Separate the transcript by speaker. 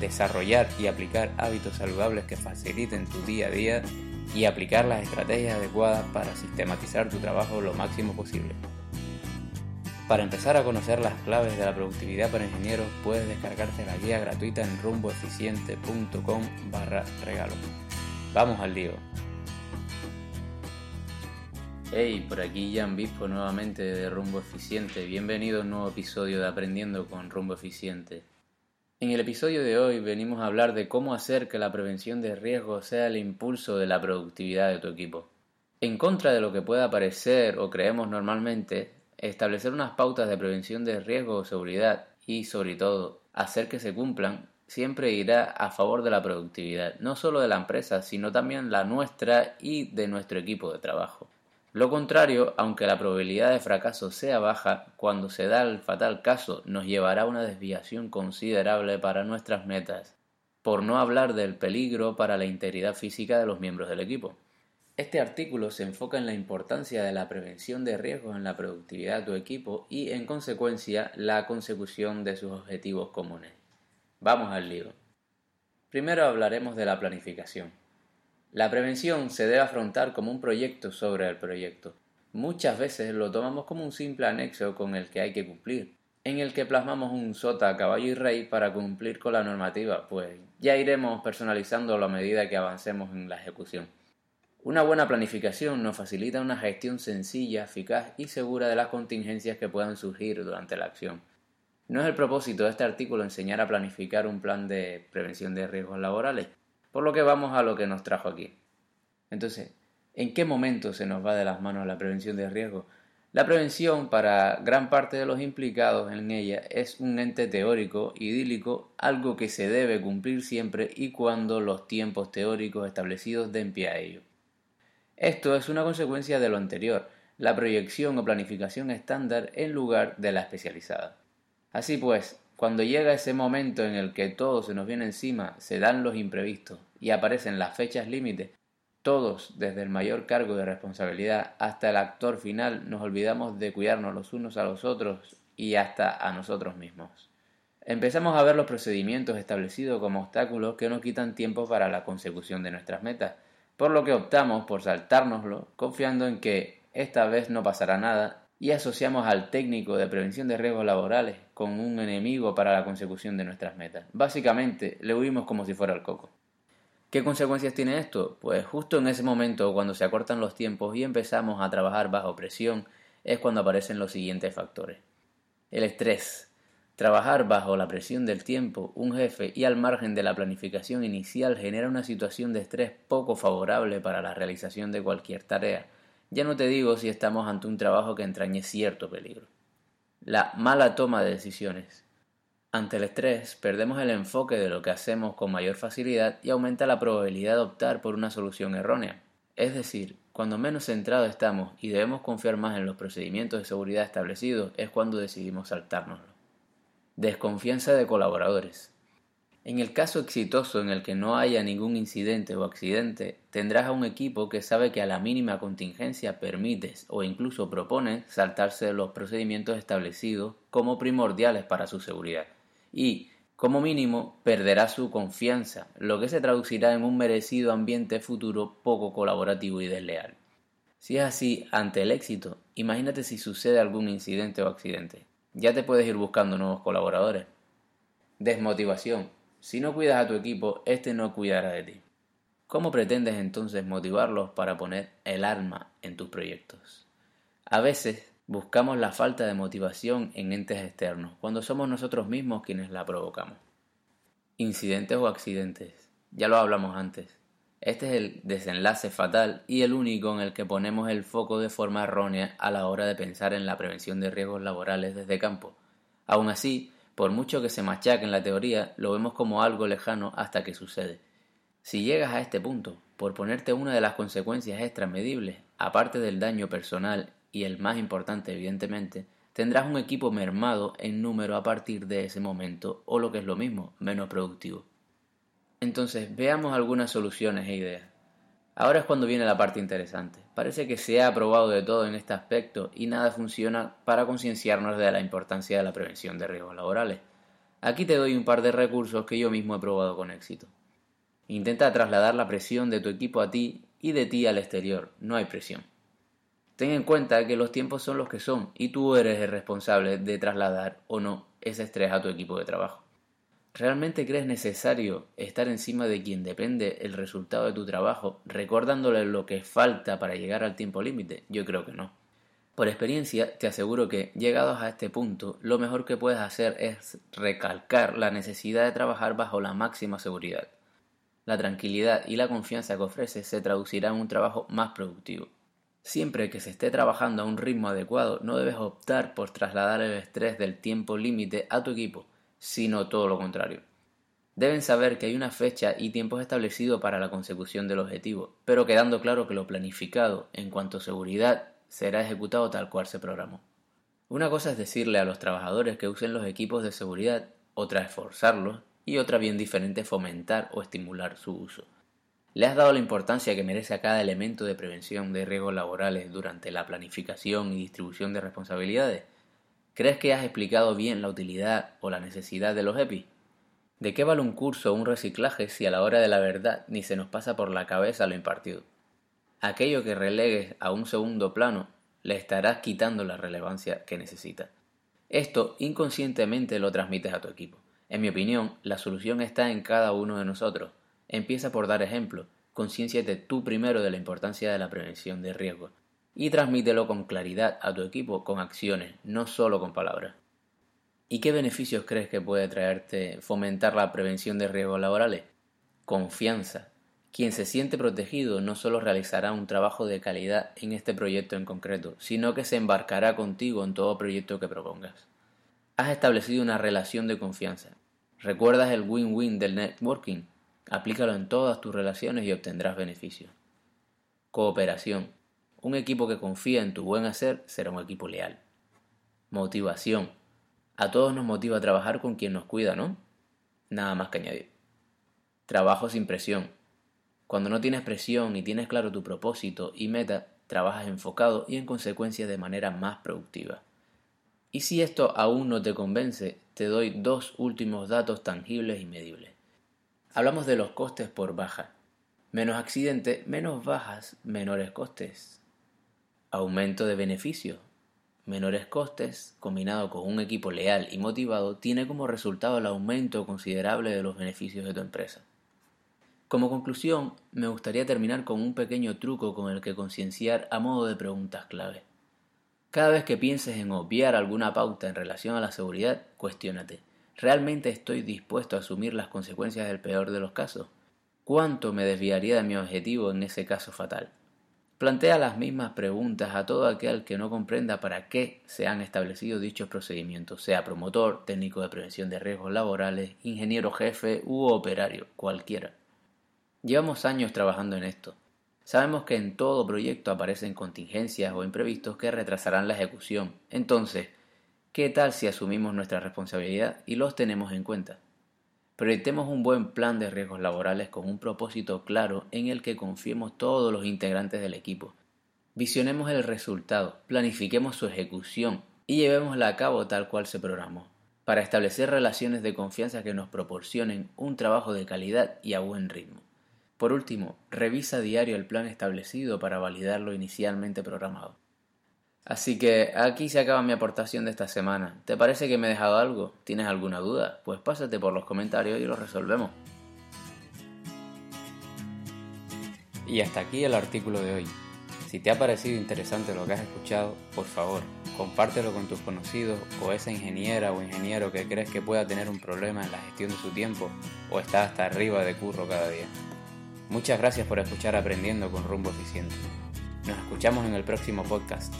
Speaker 1: desarrollar y aplicar hábitos saludables que faciliten tu día a día y aplicar las estrategias adecuadas para sistematizar tu trabajo lo máximo posible. Para empezar a conocer las claves de la productividad para ingenieros, puedes descargarte la guía gratuita en rumboeficiente.com barra regalo. Vamos al lío. Hey, por aquí Jan Bispo nuevamente de Rumbo Eficiente. Bienvenido a un nuevo episodio de Aprendiendo con Rumbo Eficiente. En el episodio de hoy venimos a hablar de cómo hacer que la prevención de riesgos sea el impulso de la productividad de tu equipo. En contra de lo que pueda parecer o creemos normalmente, establecer unas pautas de prevención de riesgo o seguridad y, sobre todo, hacer que se cumplan siempre irá a favor de la productividad, no solo de la empresa, sino también la nuestra y de nuestro equipo de trabajo. Lo contrario, aunque la probabilidad de fracaso sea baja, cuando se da el fatal caso nos llevará a una desviación considerable para nuestras metas, por no hablar del peligro para la integridad física de los miembros del equipo. Este artículo se enfoca en la importancia de la prevención de riesgos en la productividad de tu equipo y, en consecuencia, la consecución de sus objetivos comunes. Vamos al lío. Primero hablaremos de la planificación. La prevención se debe afrontar como un proyecto sobre el proyecto. Muchas veces lo tomamos como un simple anexo con el que hay que cumplir, en el que plasmamos un sota, caballo y rey para cumplir con la normativa, pues ya iremos personalizándolo a medida que avancemos en la ejecución. Una buena planificación nos facilita una gestión sencilla, eficaz y segura de las contingencias que puedan surgir durante la acción. No es el propósito de este artículo enseñar a planificar un plan de prevención de riesgos laborales, por lo que vamos a lo que nos trajo aquí. Entonces, ¿en qué momento se nos va de las manos la prevención de riesgos? La prevención, para gran parte de los implicados en ella, es un ente teórico, idílico, algo que se debe cumplir siempre y cuando los tiempos teóricos establecidos den pie a ello. Esto es una consecuencia de lo anterior, la proyección o planificación estándar en lugar de la especializada. Así pues, cuando llega ese momento en el que todo se nos viene encima, se dan los imprevistos y aparecen las fechas límite, todos, desde el mayor cargo de responsabilidad hasta el actor final, nos olvidamos de cuidarnos los unos a los otros y hasta a nosotros mismos. Empezamos a ver los procedimientos establecidos como obstáculos que nos quitan tiempo para la consecución de nuestras metas, por lo que optamos por saltárnoslo, confiando en que esta vez no pasará nada y asociamos al técnico de prevención de riesgos laborales con un enemigo para la consecución de nuestras metas. Básicamente, le huimos como si fuera el coco. ¿Qué consecuencias tiene esto? Pues justo en ese momento, cuando se acortan los tiempos y empezamos a trabajar bajo presión, es cuando aparecen los siguientes factores. El estrés. Trabajar bajo la presión del tiempo, un jefe y al margen de la planificación inicial genera una situación de estrés poco favorable para la realización de cualquier tarea, ya no te digo si estamos ante un trabajo que entrañe cierto peligro. La mala toma de decisiones. Ante el estrés, perdemos el enfoque de lo que hacemos con mayor facilidad y aumenta la probabilidad de optar por una solución errónea. Es decir, cuando menos centrados estamos y debemos confiar más en los procedimientos de seguridad establecidos es cuando decidimos saltárnoslo. Desconfianza de colaboradores. En el caso exitoso en el que no haya ningún incidente o accidente, tendrás a un equipo que sabe que a la mínima contingencia permites o incluso propones saltarse los procedimientos establecidos como primordiales para su seguridad y, como mínimo, perderá su confianza, lo que se traducirá en un merecido ambiente futuro poco colaborativo y desleal. Si es así, ante el éxito, imagínate si sucede algún incidente o accidente. Ya te puedes ir buscando nuevos colaboradores. Desmotivación. Si no cuidas a tu equipo, éste no cuidará de ti. ¿Cómo pretendes entonces motivarlos para poner el alma en tus proyectos? A veces buscamos la falta de motivación en entes externos, cuando somos nosotros mismos quienes la provocamos. Incidentes o accidentes. Ya lo hablamos antes. Este es el desenlace fatal y el único en el que ponemos el foco de forma errónea a la hora de pensar en la prevención de riesgos laborales desde campo. Aún así, Por mucho que se machaque en la teoría, lo vemos como algo lejano hasta que sucede. Si llegas a este punto, por ponerte una de las consecuencias extra medibles, aparte del daño personal y el más importante evidentemente, tendrás un equipo mermado en número a partir de ese momento, o lo que es lo mismo, menos productivo. Entonces, veamos algunas soluciones e ideas. Ahora es cuando viene la parte interesante. Parece que se ha probado de todo en este aspecto y nada funciona para concienciarnos de la importancia de la prevención de riesgos laborales. Aquí te doy un par de recursos que yo mismo he probado con éxito. Intenta trasladar la presión de tu equipo a ti y de ti al exterior. No hay presión. Ten en cuenta que los tiempos son los que son y tú eres el responsable de trasladar o no ese estrés a tu equipo de trabajo. ¿Realmente crees necesario estar encima de quien depende el resultado de tu trabajo, recordándole lo que falta para llegar al tiempo límite? Yo creo que no. Por experiencia, te aseguro que, llegados a este punto, lo mejor que puedes hacer es recalcar la necesidad de trabajar bajo la máxima seguridad. La tranquilidad y la confianza que ofreces se traducirá en un trabajo más productivo. Siempre que se esté trabajando a un ritmo adecuado, no debes optar por trasladar el estrés del tiempo límite a tu equipo, sino todo lo contrario. Deben saber que hay una fecha y tiempos establecidos para la consecución del objetivo, pero quedando claro que lo planificado en cuanto a seguridad será ejecutado tal cual se programó. Una cosa es decirle a los trabajadores que usen los equipos de seguridad, otra es forzarlos y otra bien diferente fomentar o estimular su uso. ¿Le has dado la importancia que merece a cada elemento de prevención de riesgos laborales durante la planificación y distribución de responsabilidades? ¿Crees que has explicado bien la utilidad o la necesidad de los EPI? ¿De qué vale un curso o un reciclaje si a la hora de la verdad ni se nos pasa por la cabeza lo impartido? Aquello que relegues a un segundo plano le estarás quitando la relevancia que necesita. Esto inconscientemente lo transmites a tu equipo. En mi opinión, la solución está en cada uno de nosotros. Empieza por dar ejemplo. Concienciate tú primero de la importancia de la prevención de riesgos y transmítelo con claridad a tu equipo con acciones, no solo con palabras. ¿Y qué beneficios crees que puede traerte fomentar la prevención de riesgos laborales? Confianza. Quien se siente protegido no solo realizará un trabajo de calidad en este proyecto en concreto, sino que se embarcará contigo en todo proyecto que propongas. Has establecido una relación de confianza. ¿Recuerdas el win-win del networking? Aplícalo en todas tus relaciones y obtendrás beneficios. Cooperación. Un equipo que confía en tu buen hacer será un equipo leal. Motivación. A todos nos motiva trabajar con quien nos cuida, ¿no? Nada más que añadir. Trabajo sin presión. Cuando no tienes presión y tienes claro tu propósito y meta, trabajas enfocado y en consecuencia de manera más productiva. Y si esto aún no te convence, te doy dos últimos datos tangibles y medibles. Hablamos de los costes por baja. Menos accidentes, menos bajas, menores costes aumento de beneficios, menores costes, combinado con un equipo leal y motivado, tiene como resultado el aumento considerable de los beneficios de tu empresa. Como conclusión, me gustaría terminar con un pequeño truco con el que concienciar a modo de preguntas clave. Cada vez que pienses en obviar alguna pauta en relación a la seguridad, cuestiónate, ¿realmente estoy dispuesto a asumir las consecuencias del peor de los casos? ¿Cuánto me desviaría de mi objetivo en ese caso fatal? Plantea las mismas preguntas a todo aquel que no comprenda para qué se han establecido dichos procedimientos, sea promotor, técnico de prevención de riesgos laborales, ingeniero jefe u operario, cualquiera. Llevamos años trabajando en esto. Sabemos que en todo proyecto aparecen contingencias o imprevistos que retrasarán la ejecución. Entonces, ¿qué tal si asumimos nuestra responsabilidad y los tenemos en cuenta? Proyectemos un buen plan de riesgos laborales con un propósito claro en el que confiemos todos los integrantes del equipo. Visionemos el resultado, planifiquemos su ejecución y llevémosla a cabo tal cual se programó, para establecer relaciones de confianza que nos proporcionen un trabajo de calidad y a buen ritmo. Por último, revisa a diario el plan establecido para validar lo inicialmente programado. Así que aquí se acaba mi aportación de esta semana. ¿Te parece que me he dejado algo? ¿Tienes alguna duda? Pues pásate por los comentarios y lo resolvemos. Y hasta aquí el artículo de hoy. Si te ha parecido interesante lo que has escuchado, por favor, compártelo con tus conocidos o esa ingeniera o ingeniero que crees que pueda tener un problema en la gestión de su tiempo o está hasta arriba de curro cada día. Muchas gracias por escuchar Aprendiendo con Rumbo Eficiente. Nos escuchamos en el próximo podcast.